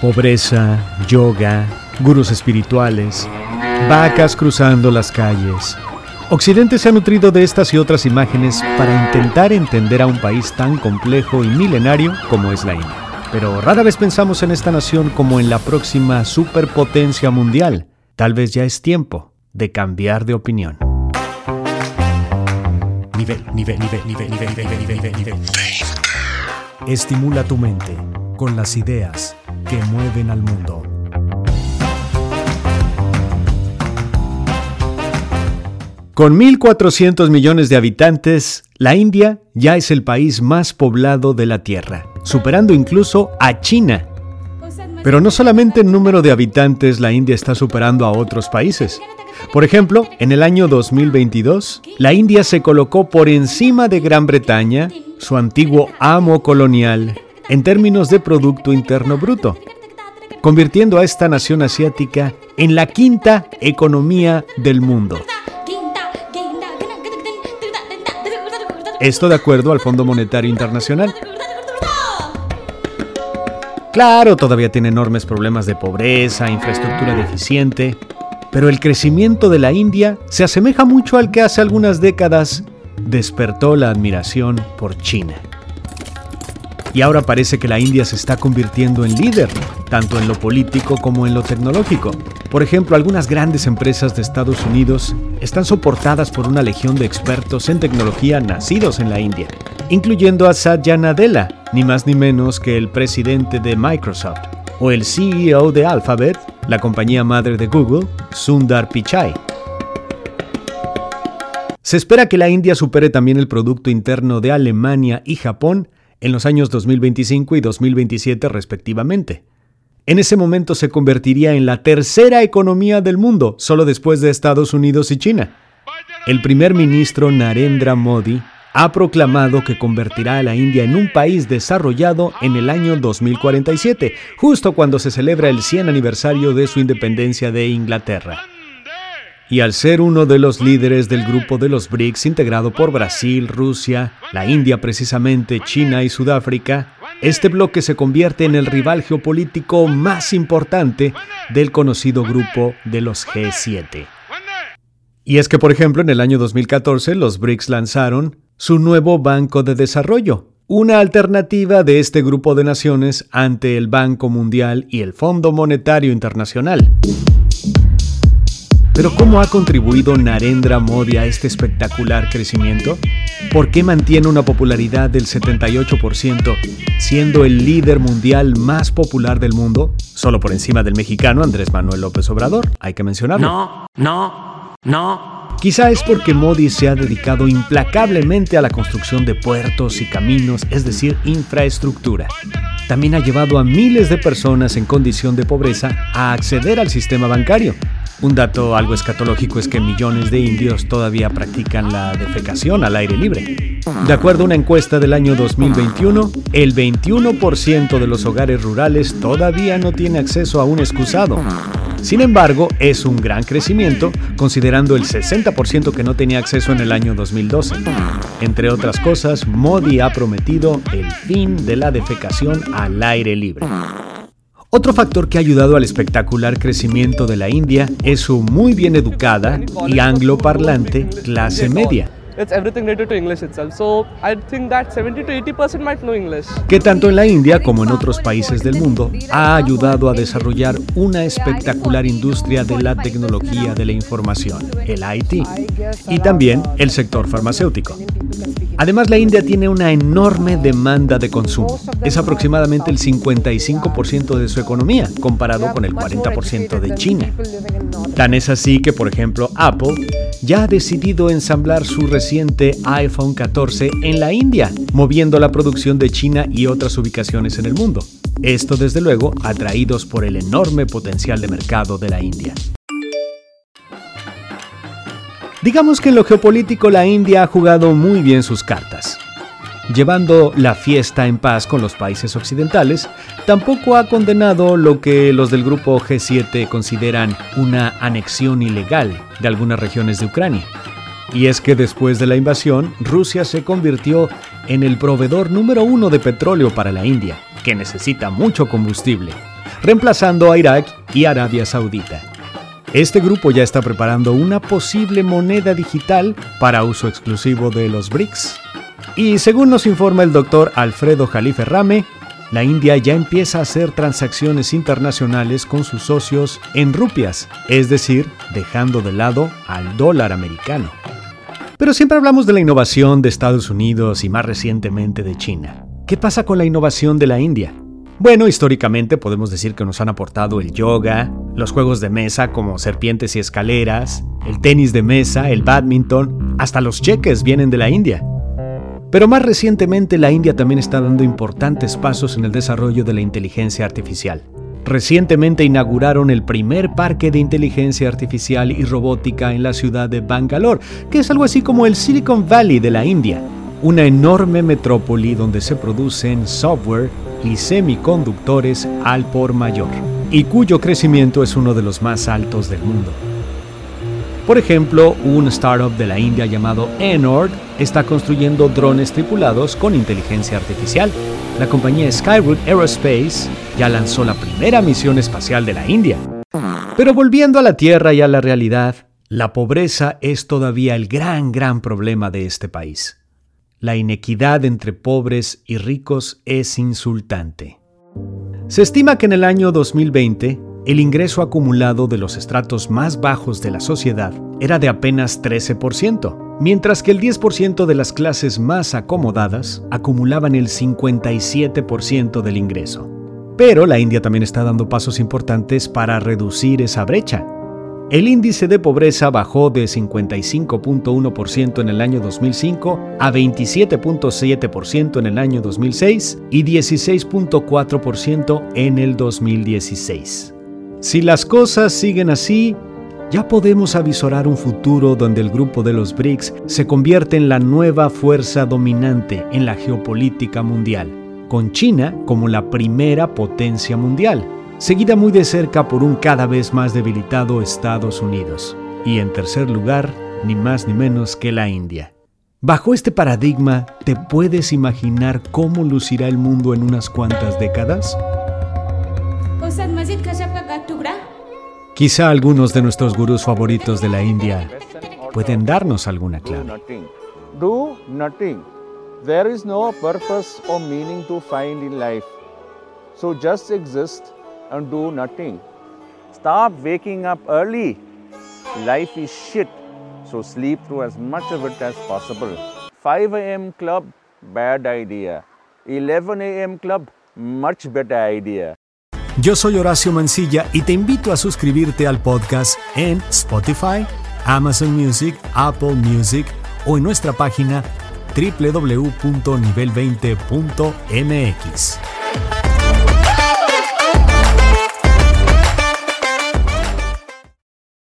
Pobreza, yoga, gurús espirituales, vacas cruzando las calles. Occidente se ha nutrido de estas y otras imágenes para intentar entender a un país tan complejo y milenario como es la India. Pero rara vez pensamos en esta nación como en la próxima superpotencia mundial. Tal vez ya es tiempo de cambiar de opinión. Nivel, nivel, nivel, nivel, nivel, nivel, nivel. Estimula tu mente con las ideas que mueven al mundo. Con 1.400 millones de habitantes, la India ya es el país más poblado de la Tierra, superando incluso a China. Pero no solamente en número de habitantes la India está superando a otros países. Por ejemplo, en el año 2022, la India se colocó por encima de Gran Bretaña, su antiguo amo colonial, en términos de Producto Interno Bruto, convirtiendo a esta nación asiática en la quinta economía del mundo. Esto de acuerdo al Fondo Monetario Internacional. Claro, todavía tiene enormes problemas de pobreza, infraestructura deficiente, pero el crecimiento de la India se asemeja mucho al que hace algunas décadas despertó la admiración por China. Y ahora parece que la India se está convirtiendo en líder, tanto en lo político como en lo tecnológico. Por ejemplo, algunas grandes empresas de Estados Unidos están soportadas por una legión de expertos en tecnología nacidos en la India, incluyendo a Satya Nadella, ni más ni menos que el presidente de Microsoft, o el CEO de Alphabet, la compañía madre de Google, Sundar Pichai. Se espera que la India supere también el Producto Interno de Alemania y Japón en los años 2025 y 2027 respectivamente. En ese momento se convertiría en la tercera economía del mundo, solo después de Estados Unidos y China. El primer ministro Narendra Modi ha proclamado que convertirá a la India en un país desarrollado en el año 2047, justo cuando se celebra el 100 aniversario de su independencia de Inglaterra. Y al ser uno de los líderes del grupo de los BRICS integrado por Brasil, Rusia, la India precisamente, China y Sudáfrica, este bloque se convierte en el rival geopolítico más importante del conocido grupo de los G7. Y es que, por ejemplo, en el año 2014 los BRICS lanzaron su nuevo Banco de Desarrollo, una alternativa de este grupo de naciones ante el Banco Mundial y el Fondo Monetario Internacional. Pero ¿cómo ha contribuido Narendra Modi a este espectacular crecimiento? ¿Por qué mantiene una popularidad del 78%, siendo el líder mundial más popular del mundo, solo por encima del mexicano Andrés Manuel López Obrador? Hay que mencionarlo. No, no, no. Quizá es porque Modi se ha dedicado implacablemente a la construcción de puertos y caminos, es decir, infraestructura. También ha llevado a miles de personas en condición de pobreza a acceder al sistema bancario, un dato algo escatológico es que millones de indios todavía practican la defecación al aire libre. De acuerdo a una encuesta del año 2021, el 21% de los hogares rurales todavía no tiene acceso a un excusado. Sin embargo, es un gran crecimiento considerando el 60% que no tenía acceso en el año 2012. Entre otras cosas, Modi ha prometido el fin de la defecación al aire libre. Otro factor que ha ayudado al espectacular crecimiento de la India es su muy bien educada y angloparlante clase media. Que tanto en la India como en otros países del mundo ha ayudado a desarrollar una espectacular industria de la tecnología de la información, el IT, y también el sector farmacéutico. Además, la India tiene una enorme demanda de consumo. Es aproximadamente el 55% de su economía, comparado con el 40% de China. Tan es así que, por ejemplo, Apple ya ha decidido ensamblar su reciente iPhone 14 en la India, moviendo la producción de China y otras ubicaciones en el mundo. Esto, desde luego, atraídos por el enorme potencial de mercado de la India. Digamos que en lo geopolítico la India ha jugado muy bien sus cartas. Llevando la fiesta en paz con los países occidentales, tampoco ha condenado lo que los del grupo G7 consideran una anexión ilegal de algunas regiones de Ucrania. Y es que después de la invasión, Rusia se convirtió en el proveedor número uno de petróleo para la India, que necesita mucho combustible. reemplazando a Irak y Arabia Saudita. Este grupo ya está preparando una posible moneda digital para uso exclusivo de los BRICS. Y según nos informa el doctor Alfredo Jalife Rame, la India ya empieza a hacer transacciones internacionales con sus socios en rupias, es decir, dejando de lado al dólar americano. Pero siempre hablamos de la innovación de Estados Unidos y más recientemente de China. ¿Qué pasa con la innovación de la India? Bueno, históricamente podemos decir que nos han aportado el yoga, los juegos de mesa como serpientes y escaleras, el tenis de mesa, el badminton, hasta los cheques vienen de la India. Pero más recientemente la India también está dando importantes pasos en el desarrollo de la inteligencia artificial. Recientemente inauguraron el primer parque de inteligencia artificial y robótica en la ciudad de Bangalore, que es algo así como el Silicon Valley de la India, una enorme metrópoli donde se producen software y semiconductores al por mayor, y cuyo crecimiento es uno de los más altos del mundo. Por ejemplo, un startup de la India llamado Enord está construyendo drones tripulados con inteligencia artificial. La compañía Skyroot Aerospace ya lanzó la primera misión espacial de la India. Pero volviendo a la Tierra y a la realidad, la pobreza es todavía el gran, gran problema de este país. La inequidad entre pobres y ricos es insultante. Se estima que en el año 2020 el ingreso acumulado de los estratos más bajos de la sociedad era de apenas 13%, mientras que el 10% de las clases más acomodadas acumulaban el 57% del ingreso. Pero la India también está dando pasos importantes para reducir esa brecha. El índice de pobreza bajó de 55.1% en el año 2005 a 27.7% en el año 2006 y 16.4% en el 2016. Si las cosas siguen así, ya podemos avisorar un futuro donde el grupo de los BRICS se convierte en la nueva fuerza dominante en la geopolítica mundial, con China como la primera potencia mundial, seguida muy de cerca por un cada vez más debilitado Estados Unidos, y en tercer lugar, ni más ni menos que la India. Bajo este paradigma, ¿te puedes imaginar cómo lucirá el mundo en unas cuantas décadas? Quizá algunos de nuestros gurús favoritos de la India pueden darnos alguna clave. Do nothing. There is no purpose or meaning to find in life. So just exist and do nothing. Stop waking up early. Life is shit. So sleep through as much of it as possible. 5 a.m. club, bad idea. 11 a.m. club, much better idea. Yo soy Horacio Mancilla y te invito a suscribirte al podcast en Spotify, Amazon Music, Apple Music o en nuestra página www.nivel20.mx.